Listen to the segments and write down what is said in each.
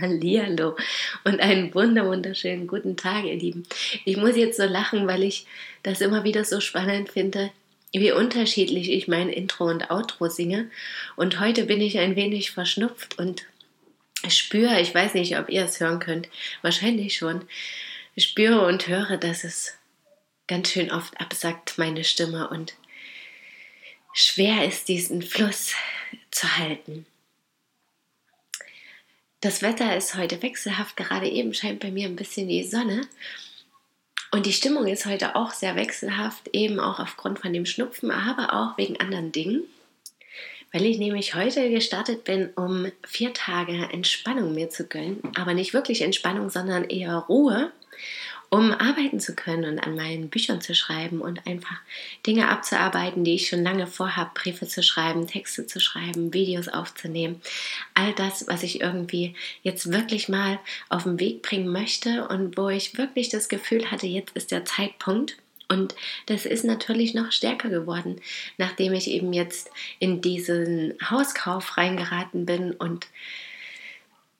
Hallihallo und einen wunder wunderschönen guten Tag, ihr Lieben. Ich muss jetzt so lachen, weil ich das immer wieder so spannend finde, wie unterschiedlich ich mein Intro und Outro singe. Und heute bin ich ein wenig verschnupft und spüre, ich weiß nicht, ob ihr es hören könnt, wahrscheinlich schon, spüre und höre, dass es ganz schön oft absackt, meine Stimme, und schwer ist, diesen Fluss zu halten. Das Wetter ist heute wechselhaft. Gerade eben scheint bei mir ein bisschen die Sonne. Und die Stimmung ist heute auch sehr wechselhaft, eben auch aufgrund von dem Schnupfen, aber auch wegen anderen Dingen. Weil ich nämlich heute gestartet bin, um vier Tage Entspannung mir zu gönnen. Aber nicht wirklich Entspannung, sondern eher Ruhe um arbeiten zu können und an meinen Büchern zu schreiben und einfach Dinge abzuarbeiten, die ich schon lange vorhabe, Briefe zu schreiben, Texte zu schreiben, Videos aufzunehmen. All das, was ich irgendwie jetzt wirklich mal auf den Weg bringen möchte und wo ich wirklich das Gefühl hatte, jetzt ist der Zeitpunkt. Und das ist natürlich noch stärker geworden, nachdem ich eben jetzt in diesen Hauskauf reingeraten bin und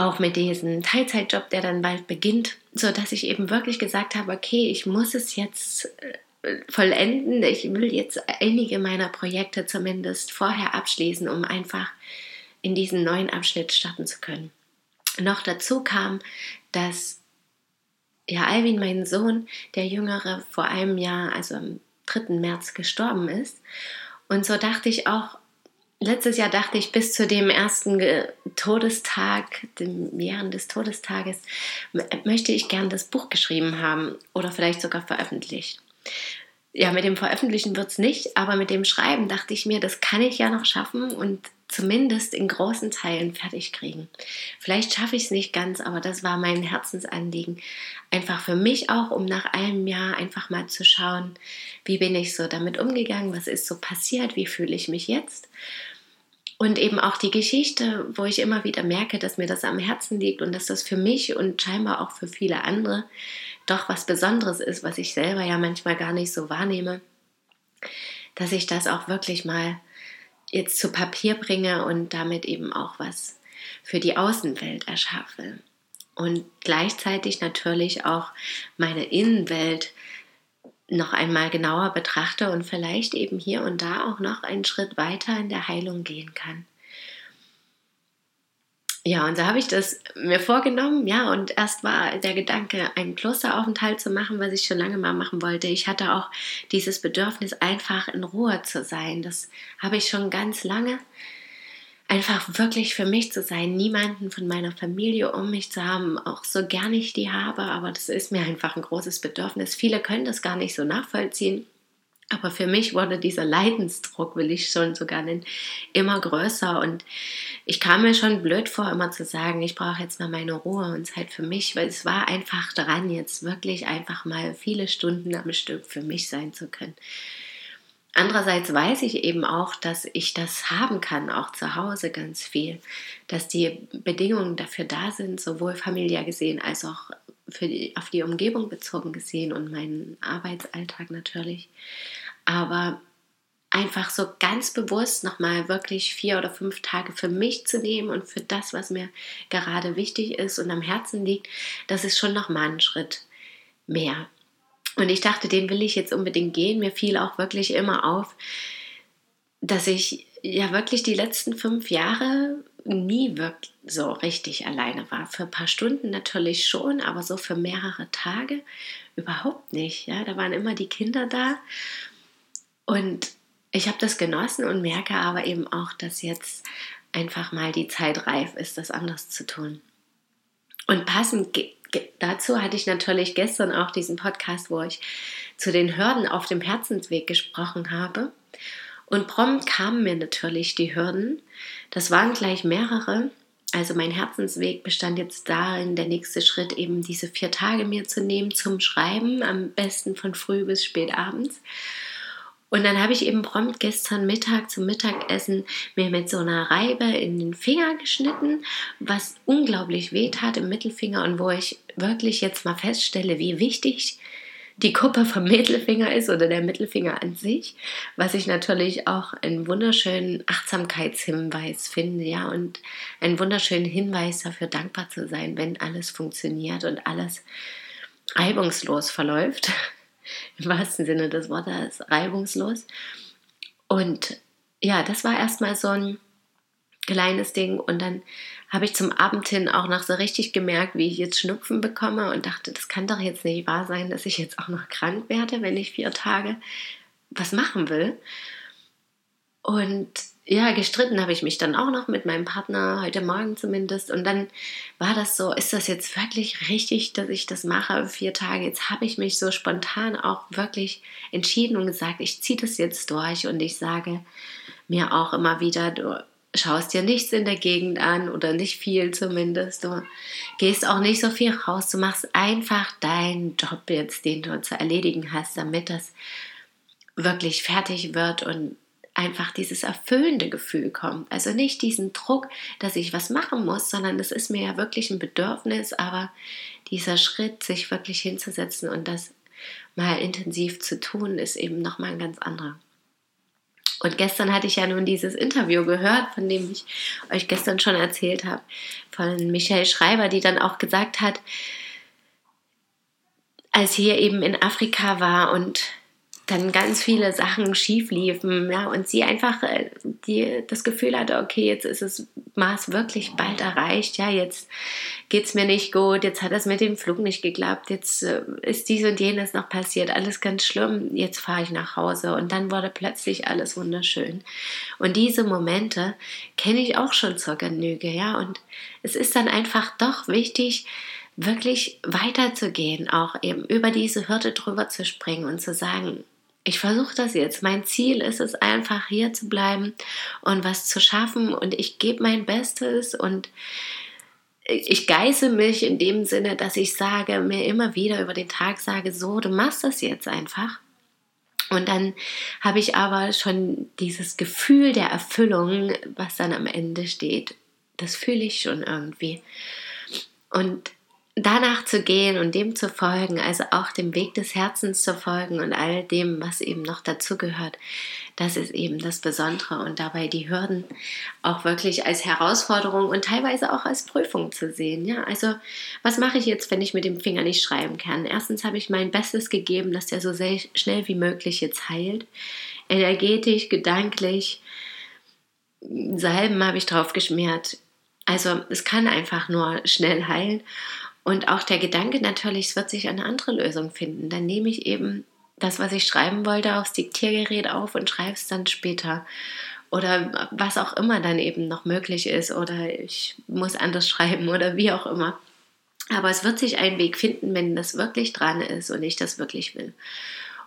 auch mit diesem Teilzeitjob, der dann bald beginnt, so dass ich eben wirklich gesagt habe, okay, ich muss es jetzt äh, vollenden. Ich will jetzt einige meiner Projekte zumindest vorher abschließen, um einfach in diesen neuen Abschnitt starten zu können. Noch dazu kam, dass ja Alvin, mein Sohn, der Jüngere, vor einem Jahr, also am 3. März gestorben ist. Und so dachte ich auch, letztes Jahr dachte ich, bis zu dem ersten Todestag, dem Jahren des Todestages, möchte ich gern das Buch geschrieben haben oder vielleicht sogar veröffentlicht. Ja, mit dem Veröffentlichen wird es nicht, aber mit dem Schreiben dachte ich mir, das kann ich ja noch schaffen und zumindest in großen Teilen fertig kriegen. Vielleicht schaffe ich es nicht ganz, aber das war mein Herzensanliegen. Einfach für mich auch, um nach einem Jahr einfach mal zu schauen, wie bin ich so damit umgegangen, was ist so passiert, wie fühle ich mich jetzt und eben auch die Geschichte, wo ich immer wieder merke, dass mir das am Herzen liegt und dass das für mich und scheinbar auch für viele andere doch was Besonderes ist, was ich selber ja manchmal gar nicht so wahrnehme, dass ich das auch wirklich mal jetzt zu Papier bringe und damit eben auch was für die Außenwelt erschaffe. Und gleichzeitig natürlich auch meine Innenwelt noch einmal genauer betrachte und vielleicht eben hier und da auch noch einen Schritt weiter in der Heilung gehen kann. Ja, und so habe ich das mir vorgenommen, ja, und erst war der Gedanke, einen Klosteraufenthalt zu machen, was ich schon lange mal machen wollte. Ich hatte auch dieses Bedürfnis, einfach in Ruhe zu sein. Das habe ich schon ganz lange einfach wirklich für mich zu sein, niemanden von meiner Familie um mich zu haben, auch so gern ich die habe, aber das ist mir einfach ein großes Bedürfnis. Viele können das gar nicht so nachvollziehen. Aber für mich wurde dieser Leidensdruck, will ich schon sogar nennen, immer größer. Und ich kam mir schon blöd vor, immer zu sagen, ich brauche jetzt mal meine Ruhe und Zeit für mich, weil es war einfach dran, jetzt wirklich einfach mal viele Stunden am Stück für mich sein zu können. Andererseits weiß ich eben auch, dass ich das haben kann, auch zu Hause ganz viel, dass die Bedingungen dafür da sind, sowohl familiär gesehen als auch die, auf die Umgebung bezogen gesehen und meinen Arbeitsalltag natürlich. Aber einfach so ganz bewusst nochmal wirklich vier oder fünf Tage für mich zu nehmen und für das, was mir gerade wichtig ist und am Herzen liegt, das ist schon nochmal ein Schritt mehr. Und ich dachte, den will ich jetzt unbedingt gehen. Mir fiel auch wirklich immer auf, dass ich ja wirklich die letzten fünf Jahre nie wirklich so richtig alleine war. Für ein paar Stunden natürlich schon, aber so für mehrere Tage überhaupt nicht. Ja, da waren immer die Kinder da und ich habe das genossen und merke aber eben auch, dass jetzt einfach mal die Zeit reif ist, das anders zu tun. Und passend dazu hatte ich natürlich gestern auch diesen Podcast, wo ich zu den Hürden auf dem Herzensweg gesprochen habe. Und prompt kamen mir natürlich die Hürden. Das waren gleich mehrere. Also mein Herzensweg bestand jetzt darin, der nächste Schritt eben diese vier Tage mir zu nehmen zum Schreiben, am besten von früh bis spät abends. Und dann habe ich eben prompt gestern Mittag zum Mittagessen mir mit so einer Reibe in den Finger geschnitten, was unglaublich weh tat im Mittelfinger und wo ich wirklich jetzt mal feststelle, wie wichtig die Kuppe vom Mittelfinger ist oder der Mittelfinger an sich, was ich natürlich auch einen wunderschönen Achtsamkeitshinweis finde, ja, und einen wunderschönen Hinweis dafür, dankbar zu sein, wenn alles funktioniert und alles reibungslos verläuft im wahrsten Sinne des Wortes reibungslos. Und ja, das war erstmal so ein kleines Ding. Und dann habe ich zum Abend hin auch noch so richtig gemerkt, wie ich jetzt Schnupfen bekomme und dachte, das kann doch jetzt nicht wahr sein, dass ich jetzt auch noch krank werde, wenn ich vier Tage was machen will. Und ja, gestritten habe ich mich dann auch noch mit meinem Partner, heute Morgen zumindest. Und dann war das so, ist das jetzt wirklich richtig, dass ich das mache, vier Tage? Jetzt habe ich mich so spontan auch wirklich entschieden und gesagt, ich ziehe das jetzt durch. Und ich sage mir auch immer wieder, du schaust dir nichts in der Gegend an oder nicht viel zumindest. Du gehst auch nicht so viel raus. Du machst einfach deinen Job jetzt, den du zu erledigen hast, damit das wirklich fertig wird und einfach dieses erfüllende Gefühl kommt. Also nicht diesen Druck, dass ich was machen muss, sondern es ist mir ja wirklich ein Bedürfnis, aber dieser Schritt, sich wirklich hinzusetzen und das mal intensiv zu tun, ist eben nochmal ein ganz anderer. Und gestern hatte ich ja nun dieses Interview gehört, von dem ich euch gestern schon erzählt habe, von Michelle Schreiber, die dann auch gesagt hat, als hier eben in Afrika war und dann ganz viele Sachen schief liefen, ja, und sie einfach äh, die, das Gefühl hatte, okay, jetzt ist das Maß wirklich bald erreicht, ja, jetzt geht es mir nicht gut, jetzt hat es mit dem Flug nicht geklappt, jetzt äh, ist dies und jenes noch passiert, alles ganz schlimm, jetzt fahre ich nach Hause und dann wurde plötzlich alles wunderschön. Und diese Momente kenne ich auch schon zur Genüge, ja, und es ist dann einfach doch wichtig, wirklich weiterzugehen, auch eben über diese Hürde drüber zu springen und zu sagen, ich versuche das jetzt. Mein Ziel ist es einfach hier zu bleiben und was zu schaffen und ich gebe mein Bestes und ich geiße mich in dem Sinne, dass ich sage, mir immer wieder über den Tag sage, so, du machst das jetzt einfach. Und dann habe ich aber schon dieses Gefühl der Erfüllung, was dann am Ende steht. Das fühle ich schon irgendwie. Und danach zu gehen und dem zu folgen, also auch dem Weg des Herzens zu folgen und all dem, was eben noch dazu gehört, das ist eben das Besondere und dabei die Hürden auch wirklich als Herausforderung und teilweise auch als Prüfung zu sehen. Ja, also was mache ich jetzt, wenn ich mit dem Finger nicht schreiben kann? Erstens habe ich mein Bestes gegeben, dass der so schnell wie möglich jetzt heilt, energetisch, gedanklich. Salben habe ich drauf geschmiert. Also es kann einfach nur schnell heilen. Und auch der Gedanke natürlich, es wird sich eine andere Lösung finden. Dann nehme ich eben das, was ich schreiben wollte, aufs Diktiergerät auf und schreibe es dann später. Oder was auch immer dann eben noch möglich ist. Oder ich muss anders schreiben oder wie auch immer. Aber es wird sich ein Weg finden, wenn das wirklich dran ist und ich das wirklich will.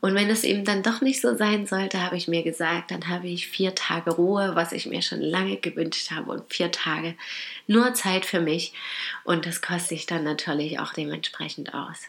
Und wenn es eben dann doch nicht so sein sollte, habe ich mir gesagt, dann habe ich vier Tage Ruhe, was ich mir schon lange gewünscht habe und vier Tage nur Zeit für mich. Und das koste ich dann natürlich auch dementsprechend aus.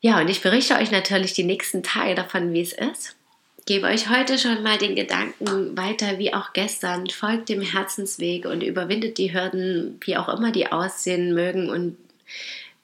Ja, und ich berichte euch natürlich die nächsten Tage davon, wie es ist. Gebe euch heute schon mal den Gedanken weiter, wie auch gestern. Folgt dem Herzensweg und überwindet die Hürden, wie auch immer die aussehen mögen und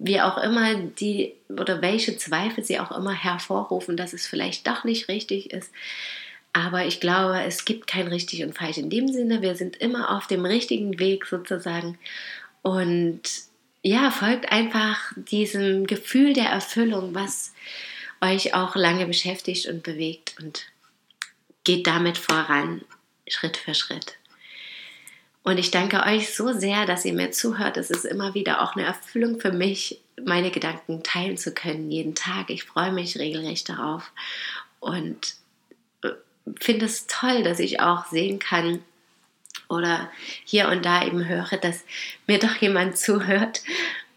wie auch immer die oder welche Zweifel sie auch immer hervorrufen, dass es vielleicht doch nicht richtig ist. Aber ich glaube, es gibt kein richtig und falsch in dem Sinne. Wir sind immer auf dem richtigen Weg sozusagen. Und ja, folgt einfach diesem Gefühl der Erfüllung, was euch auch lange beschäftigt und bewegt und geht damit voran, Schritt für Schritt. Und ich danke euch so sehr, dass ihr mir zuhört. Es ist immer wieder auch eine Erfüllung für mich, meine Gedanken teilen zu können, jeden Tag. Ich freue mich regelrecht darauf und äh, finde es toll, dass ich auch sehen kann oder hier und da eben höre, dass mir doch jemand zuhört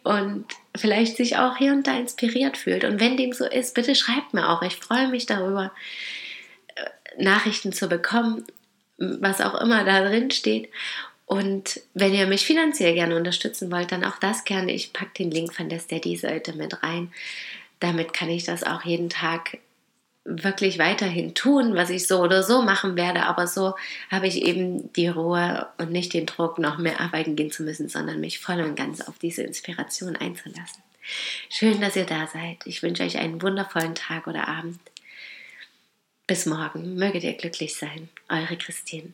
und vielleicht sich auch hier und da inspiriert fühlt. Und wenn dem so ist, bitte schreibt mir auch. Ich freue mich darüber, äh, Nachrichten zu bekommen, was auch immer da drin steht. Und wenn ihr mich finanziell gerne unterstützen wollt, dann auch das gerne. Ich packe den Link von der Steady-Seite mit rein. Damit kann ich das auch jeden Tag wirklich weiterhin tun, was ich so oder so machen werde. Aber so habe ich eben die Ruhe und nicht den Druck, noch mehr arbeiten gehen zu müssen, sondern mich voll und ganz auf diese Inspiration einzulassen. Schön, dass ihr da seid. Ich wünsche euch einen wundervollen Tag oder Abend. Bis morgen. Möget ihr glücklich sein. Eure Christine.